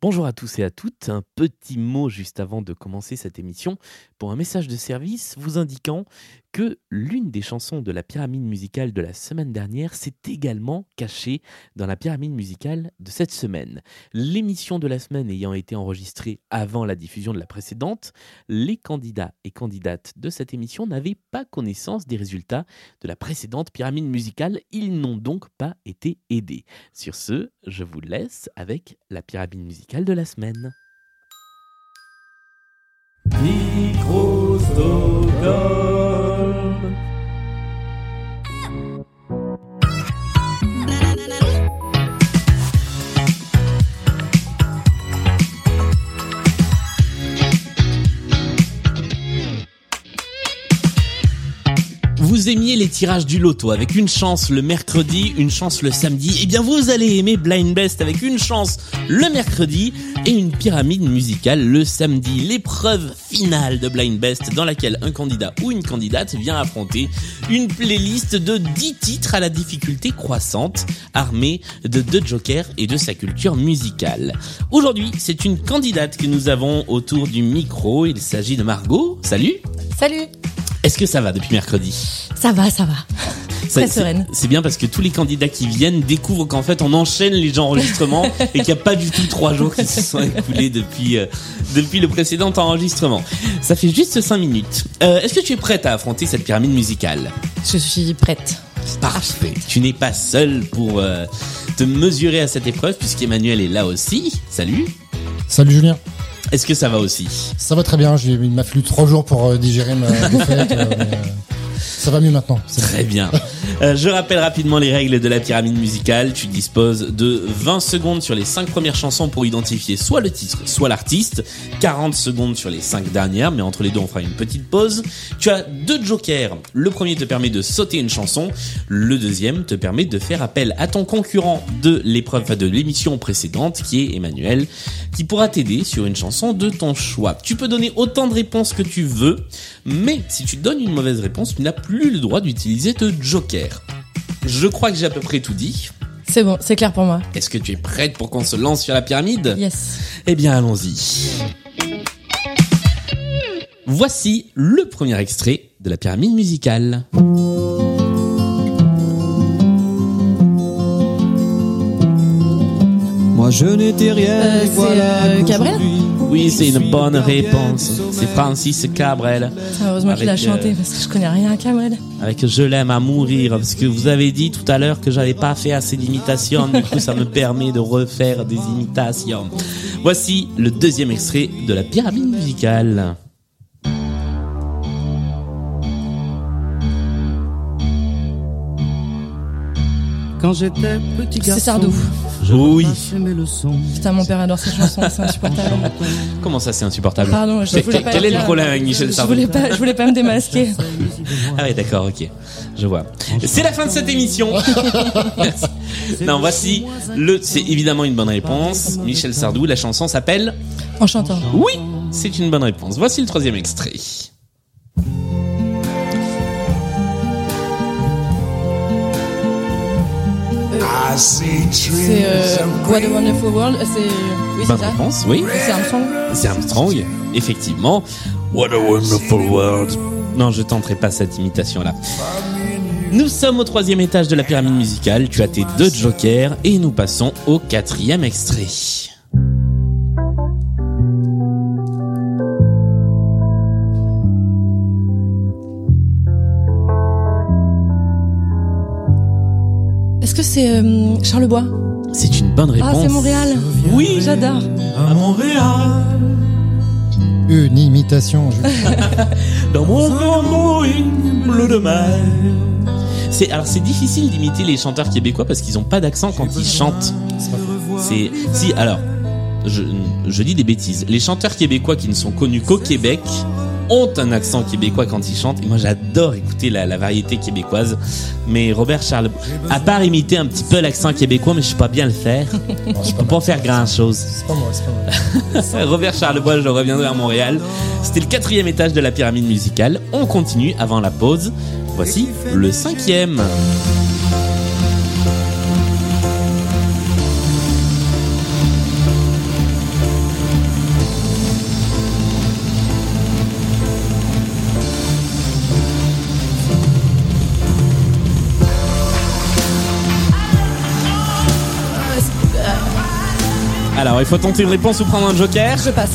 Bonjour à tous et à toutes. Un petit mot juste avant de commencer cette émission pour un message de service vous indiquant que l'une des chansons de la pyramide musicale de la semaine dernière s'est également cachée dans la pyramide musicale de cette semaine. L'émission de la semaine ayant été enregistrée avant la diffusion de la précédente, les candidats et candidates de cette émission n'avaient pas connaissance des résultats de la précédente pyramide musicale. Ils n'ont donc pas été aidés. Sur ce, je vous laisse avec la pyramide musicale de la semaine. Microsoft. Vous aimiez les tirages du loto avec une chance le mercredi, une chance le samedi, eh bien vous allez aimer Blind Best avec une chance le mercredi et une pyramide musicale le samedi. L'épreuve finale de Blind Best dans laquelle un candidat ou une candidate vient affronter une playlist de 10 titres à la difficulté croissante, armée de deux jokers et de sa culture musicale. Aujourd'hui, c'est une candidate que nous avons autour du micro. Il s'agit de Margot. Salut Salut Est-ce que ça va depuis mercredi Ça va, ça va. Ça, Très c'est- sereine. C'est bien parce que tous les candidats qui viennent découvrent qu'en fait on enchaîne les enregistrements et qu'il n'y a pas du tout trois jours qui se sont écoulés depuis euh, depuis le précédent enregistrement. Ça fait juste cinq minutes. Euh, Est-ce que tu es prête à affronter cette pyramide musicale? Je suis prête. Parfait. Tu n'es pas seule pour euh, te mesurer à cette épreuve puisqu'Emmanuel est là aussi. Salut. Salut Julien, Est-ce que ça va aussi? Ça va très bien, j'ai, il m'a fallu trois jours pour euh, digérer ma défaite, ça va mieux maintenant. Très bien. Euh, je rappelle rapidement les règles de la pyramide musicale. Tu disposes de 20 secondes sur les 5 premières chansons pour identifier soit le titre, soit l'artiste. 40 secondes sur les 5 dernières, mais entre les deux on fera une petite pause. Tu as deux jokers. Le premier te permet de sauter une chanson. Le deuxième te permet de faire appel à ton concurrent de l'épreuve enfin, de l'émission précédente, qui est Emmanuel, qui pourra t'aider sur une chanson de ton choix. Tu peux donner autant de réponses que tu veux, mais si tu donnes une mauvaise réponse, tu n'as plus le droit d'utiliser de joker. Je crois que j'ai à peu près tout dit. C'est bon, c'est clair pour moi. Est-ce que tu es prête pour qu'on se lance sur la pyramide? Yes. Eh bien, allons-y. Voici le premier extrait de la pyramide musicale. Moi je n'étais rien, Euh, voilà euh, Cabrel? Oui, c'est une bonne réponse. C'est Francis Cabrel. Heureusement qu'il a chanté parce que je connais rien à Cabrel. Avec Je l'aime à mourir, parce que vous avez dit tout à l'heure que j'avais pas fait assez d'imitations, du coup ça me permet de refaire des imitations. Voici le deuxième extrait de la pyramide musicale. Quand j'étais petit garçon, C'est Sardou. Je Oui. Putain, mon père adore ces chansons, c'est insupportable. Comment ça c'est insupportable Pardon, je voulais quel- pas Quel est le problème avec Michel Je Sardou voulais pas, je voulais pas me démasquer. Ah oui d'accord, ok. Je vois. C'est la fin de cette émission. Merci. Non, voici le... C'est évidemment une bonne réponse. Michel Sardou, la chanson s'appelle... En chantant. Oui, c'est une bonne réponse. Voici le troisième extrait. C'est euh, What a Wonderful World. euh, C'est oui, Bonne c'est ça. réponse, oui. C'est Armstrong. C'est Armstrong, effectivement. What a wonderful world. Non, je tenterai pas cette imitation-là. Nous sommes au troisième étage de la pyramide musicale. Tu as tes deux jokers et nous passons au quatrième extrait. Que c'est euh, Charlebois C'est une bonne réponse. Ah, c'est Montréal. Oui. J'adore. À Montréal, Une imitation, Julien. Dans mon bleu de mer. C'est alors c'est difficile d'imiter les chanteurs québécois parce qu'ils ont pas d'accent quand ils chantent. C'est si alors je, je dis des bêtises. Les chanteurs québécois qui ne sont connus qu'au Québec ont un accent québécois quand ils chantent. Et moi, j'adore écouter la, la variété québécoise. Mais Robert Charles, à part imiter un petit peu l'accent québécois, mais je sais pas bien le faire. Non, Je peux pas pas faire grand chose. C'est pas moi, c'est pas moi. Robert Charlebois, je reviendrai à Montréal. C'était le quatrième étage de la pyramide musicale. On continue avant la pause. Voici le cinquième. Alors, il faut tenter une réponse ou prendre un joker. Je passe.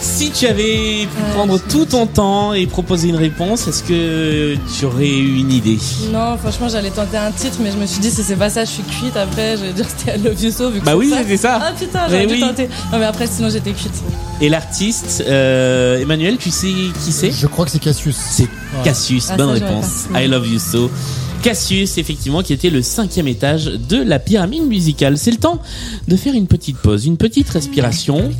Si tu avais pu prendre je- tout ton temps et proposer une réponse, est-ce que tu aurais eu une idée? Non, franchement, j'allais tenter un titre, mais je me suis dit, si c'est pas ça, je suis cuite. Après, je vais dire c'était I Love You So, vu que Bah oui, ça. c'était ça. Ah putain, j'aurais dû oui. tenter. Non, mais après, sinon, j'étais cuite. Et l'artiste, euh, Emmanuel, tu sais qui c'est? Je crois que c'est Cassius. C'est Cassius, Ah, bonne ça, réponse. I love you so. Cassius, effectivement, qui était le cinquième étage de la pyramide musicale. C'est le temps de faire une petite pause, une petite respiration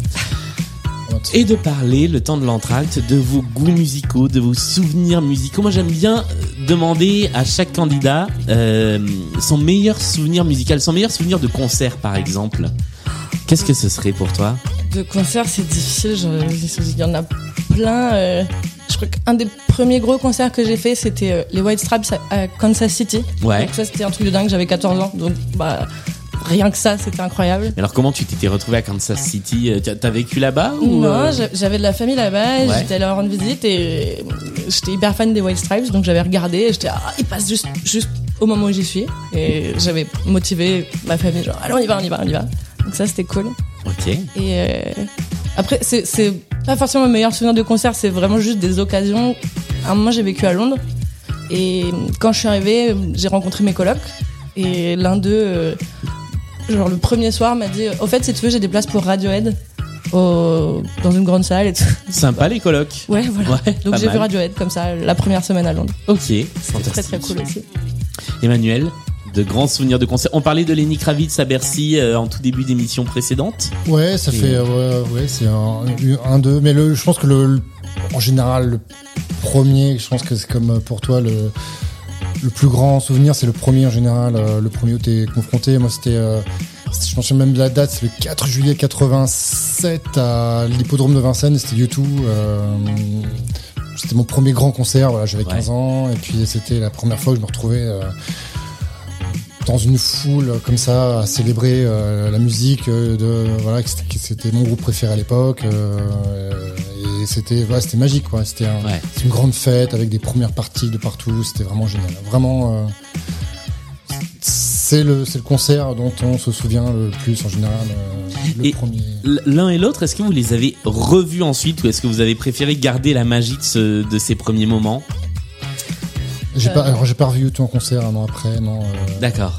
et de parler, le temps de l'entracte, de vos goûts musicaux, de vos souvenirs musicaux. Moi, j'aime bien euh, demander à chaque candidat euh, son meilleur souvenir musical, son meilleur souvenir de concert, par exemple. Qu'est-ce que ce serait pour toi? De concert, c'est difficile. Il y en a plein. euh, je crois qu'un des premiers gros concerts que j'ai fait, c'était euh, les White Straps à, Kansas City. Ouais. Donc ça, c'était un truc de dingue. J'avais 14 ans, donc bah rien que ça, c'était incroyable. Alors, comment tu t'étais retrouvé à Kansas City? Euh, T'as vécu là-bas ou Non, euh, j'a- j'avais de la famille là-bas, Ouais. j'étais allée leur rendre visite et j'étais hyper fan des White Stripes, donc j'avais regardé et j'étais ah, ils passent juste juste au moment où j'y suis et j'avais motivé ma famille genre allez on y va, on y va, on y va. Donc ça c'était cool. Ok. Et euh, après c'est pas forcément mon meilleur souvenir de concert, c'est vraiment juste des occasions. À un moment j'ai vécu à Londres et quand je suis arrivée, j'ai rencontré mes colocs et l'un d'eux euh, genre le premier soir m'a dit au fait si tu veux j'ai des places pour Radiohead au, dans une grande salle et tout. Sympa les colocs. Ouais, voilà. Ouais, Donc j'ai vu. Radiohead comme ça la première semaine à Londres. Ok, fantastique. très très cool aussi. Emmanuel, de grands souvenirs de concert. On parlait de Lenny Kravitz à Bercy euh, en tout début d'émission précédente. Ouais, ça fait, euh, ouais, ouais, c'est un, un d'eux. Mais le, je pense que le, le- en général, le premier, je pense que c'est comme pour toi, le, le plus grand souvenir, c'est le premier en général, euh, le premier où t'es confronté. Moi, c'était, euh, je souviens même de la date, c'est le 4 juillet 87 à l'hippodrome de Vincennes, c'était U2. Euh, c'était mon premier grand concert, voilà, j'avais 15 ans, et puis c'était la première fois que je me retrouvais euh, dans une foule comme ça à célébrer euh, la musique euh, de voilà c'était- mon groupe préféré à l'époque euh, et c'était voilà, c'était magique quoi. C'était un- Ouais. c'est une grande fête avec des premières parties de partout. C'était vraiment génial. Vraiment euh, c'est le c'est le concert dont on se souvient le plus en général le Et- premier. L'un et l'autre, est-ce que vous les avez revus ensuite ou est-ce que vous avez préféré garder la magie de, ce- de ces premiers moments? J'ai pas alors j'ai pas revu tout en concert un an après non euh, D'accord.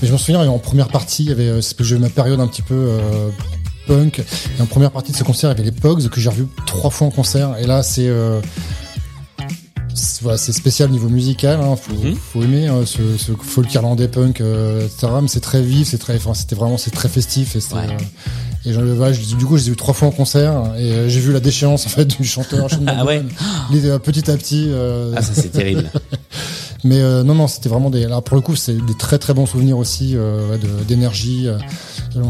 Mais je me souviens, en première partie, il y avait, euh, j'ai eu ma période un petit peu euh, punk. Et en première partie de ce concert, il y avait les Pogs que j'ai revu trois fois en concert. Et là, c'est voilà, c'est spécial au niveau musical. Hein, faut, Mhm. faut aimer euh, ce, ce folk irlandais punk, euh, etc. Mais c'est très vif, c'est très, enfin, c'était vraiment, c'est très festif. Et Ouais. euh, et je, voilà, je- du coup, je les ai eu trois fois en concert. Et euh, j'ai vu la déchéance en fait du chanteur. Ah ouais. Euh, petit à petit. euh, Ah ça c'est terrible. mais euh, non, non, c'était vraiment des. Alors pour le coup, c'est des très très bons souvenirs aussi d'énergie. Euh,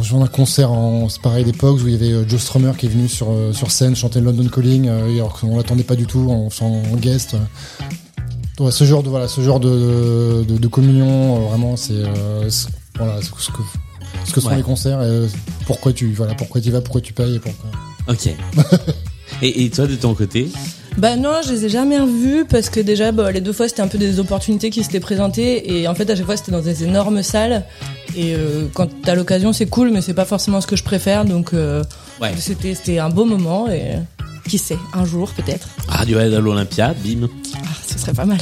J'ai un concert en c'est pareil Pogs où il y avait Joe Strummer qui est venu sur sur scène chanter London Calling, alors qu'on l'attendait pas du tout en, en guest. Ouais, ce genre de voilà, ce genre de de, de communion, vraiment, c'est c'est- voilà ce que ce que sont Ouais. les concerts. Et, euh, pourquoi tu voilà, pourquoi tu vas, pourquoi tu payes et pourquoi. Ok. Et, et toi de ton côté Bah non, je les ai jamais revus parce que déjà bah, les deux fois c'était un peu des opportunités qui s'étaient présentées et en fait à chaque fois c'était dans des énormes salles et euh, quand t'as l'occasion c'est cool mais c'est pas forcément ce que je préfère donc euh, Ouais. c'était c'était un beau moment et qui sait un jour peut-être Radiohead à l'Olympia, bim. ah, ce serait pas mal.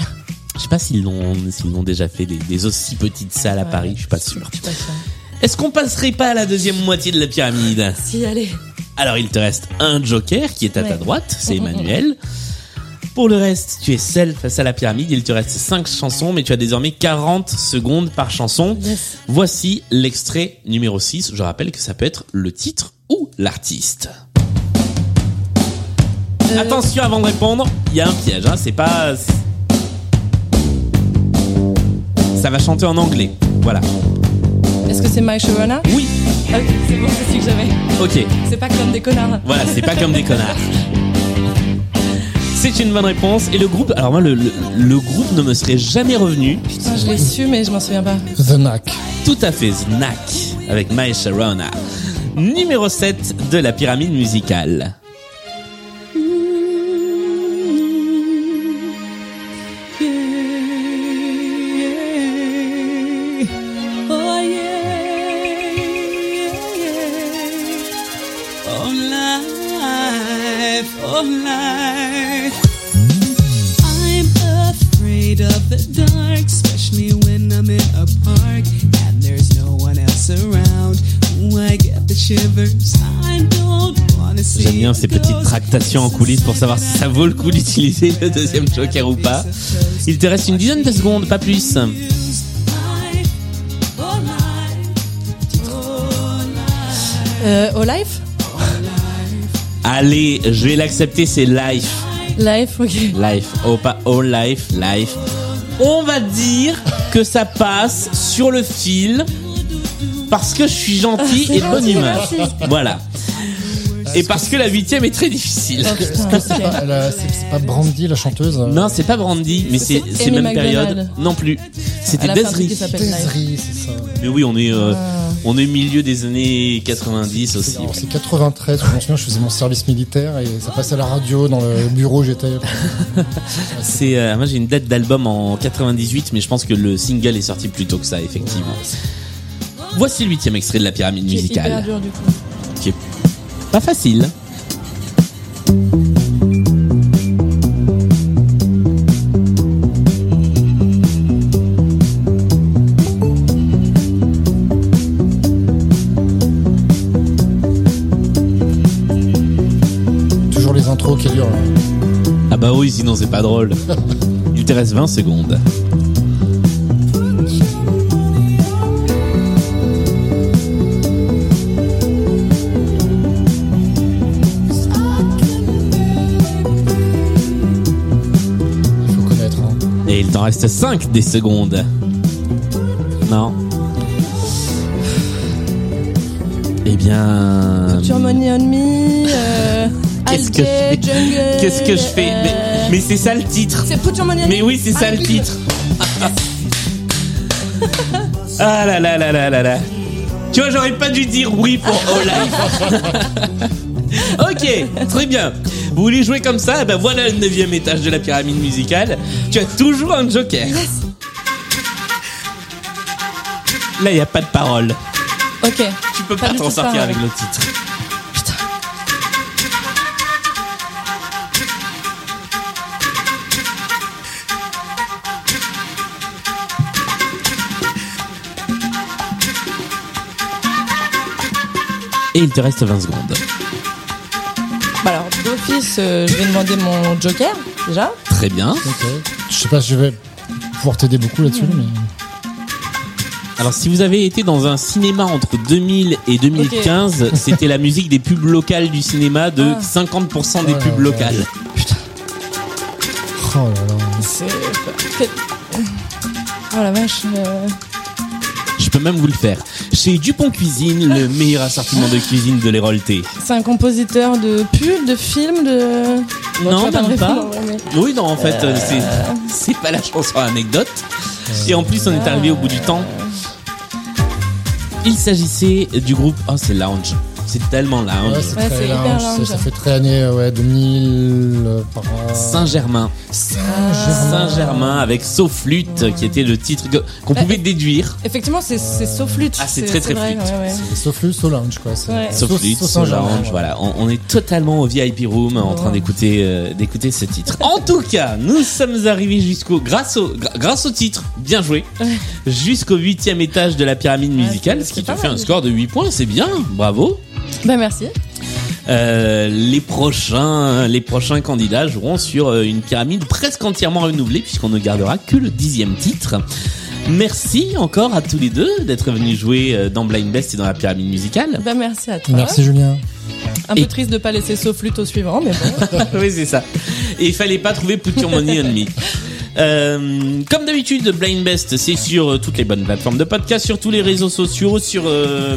Je sais pas s'ils l'ont s'ils l'ont déjà fait des, des aussi petites salles à Ouais, Paris, je suis pas sûr. Je suis pas sûre. Est-ce qu'on passerait pas à la deuxième moitié de la pyramide Si allez. Alors il te reste un joker qui est à ta droite, c'est Mm, mm, Emmanuel. Pour le reste, tu es seul face à la pyramide, il te reste 5 chansons, mais tu as désormais 40 secondes par chanson. Yes. Voici l'extrait numéro 6. Je rappelle que ça peut être le titre ou l'artiste. Euh, Attention avant de répondre, il y a un piège, hein, c'est pas... Ça va chanter en anglais, voilà. Est-ce que c'est My Sharona Oui, Ah, Ok, c'est bon, c'est celui que j'avais. ok. C'est pas comme des connards. Voilà, c'est pas comme des connards. C'est une bonne réponse. Et le groupe, alors moi, le, le, le groupe ne me serait jamais revenu. Putain, je l'ai su mais je m'en souviens pas. The Knack. Tout à fait, Snack, avec My Sharona. Numéro 7 de la pyramide musicale. J'aime bien ces petites tractations en coulisses pour savoir si ça vaut le coup d'utiliser le deuxième joker ou pas. Il te reste une dizaine de secondes, pas plus. Life, oh life, oh life. Euh, au life Allez, je vais l'accepter, c'est life. Life, ok. Life, oh pas all life, life. On va dire que ça passe sur le fil parce que je suis gentil Ah, et de bonne humeur. Voilà. Et parce que la huitième est très difficile. C'est c'est pas Brandy, la chanteuse euh, Non, c'est pas Brandy, mais c'est c'est Amy même McDonald. période. Non plus. C'était Elle a fait un truc qui Desri. s'appelle Life. Desri, c'est ça. Mais oui, on est euh, Ah. on est milieu des années 90 C'est aussi. alors, c'est 93, je me souviens, je faisais mon service militaire et ça passait à la radio dans le bureau où j'étais. C'est euh, moi j'ai une date d'album en 98, mais je pense que le single est sorti plus tôt que ça, effectivement. Voici le huitième extrait de la pyramide Qui est hyper musicale, dur du coup. qui est pas facile. Toujours les intros qui durent. Ah bah oui, sinon c'est pas drôle. Il te reste 20 secondes. T'en reste 5 des secondes. Non. Eh bien. Future Money on Me, euh, Qu'est-ce que je fais Qu'est-ce que je fais euh, mais, mais c'est ça le titre. C'est Put Your Money on Mais oui, c'est ça Ah, le titre. Ah là là là là là là. Tu vois, j'aurais pas dû dire oui pour All Life. ok, très bien. Vous voulez jouer comme ça? Eh Ben voilà le neuvième étage de la pyramide musicale. Tu as toujours un joker. Là, il n'y a pas de parole. Ok. Tu peux Pas pas t'en sortir avec le titre. Et il te reste 20 secondes. Euh, je vais demander mon joker, déjà. Très bien. Ok. Je sais pas si je vais pouvoir t'aider beaucoup là-dessus, mais. Alors, si vous avez été dans un cinéma entre 2000 et 2015, c'était la musique des pubs locales du cinéma de Ah. 50% des Oh là pubs là. locales. Oh là là. C'est... Oh la vache. euh, peux même vous le faire. Chez Dupont Cuisine, le meilleur assortiment de cuisine de l'Hérolté. C'est un compositeur de pubs, de films, de... Bon, Non, pas. ouais, mais- Oui, non, en fait, euh, c'est c'est pas la chanson anecdote. Et en plus, on est arrivé au bout du temps. Il s'agissait du groupe. Oh, c'est Lounge. C'est tellement Lounge. Ouais, c'est Ouais, très lounge, lounge. ça- fait très années euh, ouais, 2000 euh, par an. Saint-Germain. Ah. Saint-Germain avec Sauf-Flûte, qui était le titre qu'on pouvait déduire. Effectivement, c'est, c'est sauf flûte. Ah, c'est très, très vrai, flûte. ouais, ouais. C'est Sauf le Sauf Lounge, quoi. c'est- Ouais. Sauf flûte, Sauf sauf Saint-Germain, lounge, ouais. voilà. On, on est totalement au VIP room en train Ouais. d'écouter euh, d'écouter ce titre. En tout cas, nous sommes arrivés jusqu'au grâce au grâce au titre, bien joué, jusqu'au huitième étage de la pyramide musicale, ce qui te fait un score de 8 points, c'est bien, bravo. Bah merci. Euh, les prochains les prochains candidats joueront sur euh, une pyramide presque entièrement renouvelée puisqu'on ne gardera que le dixième titre. Merci encore à tous les deux d'être venus jouer euh, dans Blind Best et dans la pyramide musicale. Bah merci à toi. Merci Julien. Un peu triste de pas laisser sauf flûte au suivant, mais bon. oui, c'est ça. Et il fallait pas trouver Put Your Money on Me. Euh, comme d'habitude, Blind Best, c'est sur euh, toutes les bonnes plateformes de podcast, sur tous les réseaux sociaux, sur euh,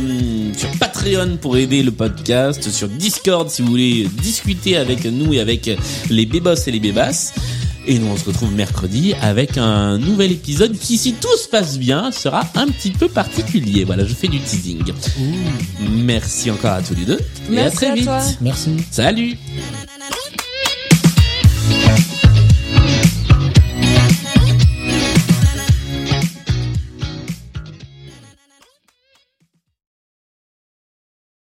sur Patreon pour aider le podcast, sur Discord si vous voulez discuter avec nous et avec les bébos et les bébasses. Et nous, on se retrouve mercredi avec un nouvel épisode qui, si tout se passe bien, sera un petit peu particulier. Voilà, je fais du teasing. Merci encore à tous les deux. et à Merci très à vite. toi. Merci. Salut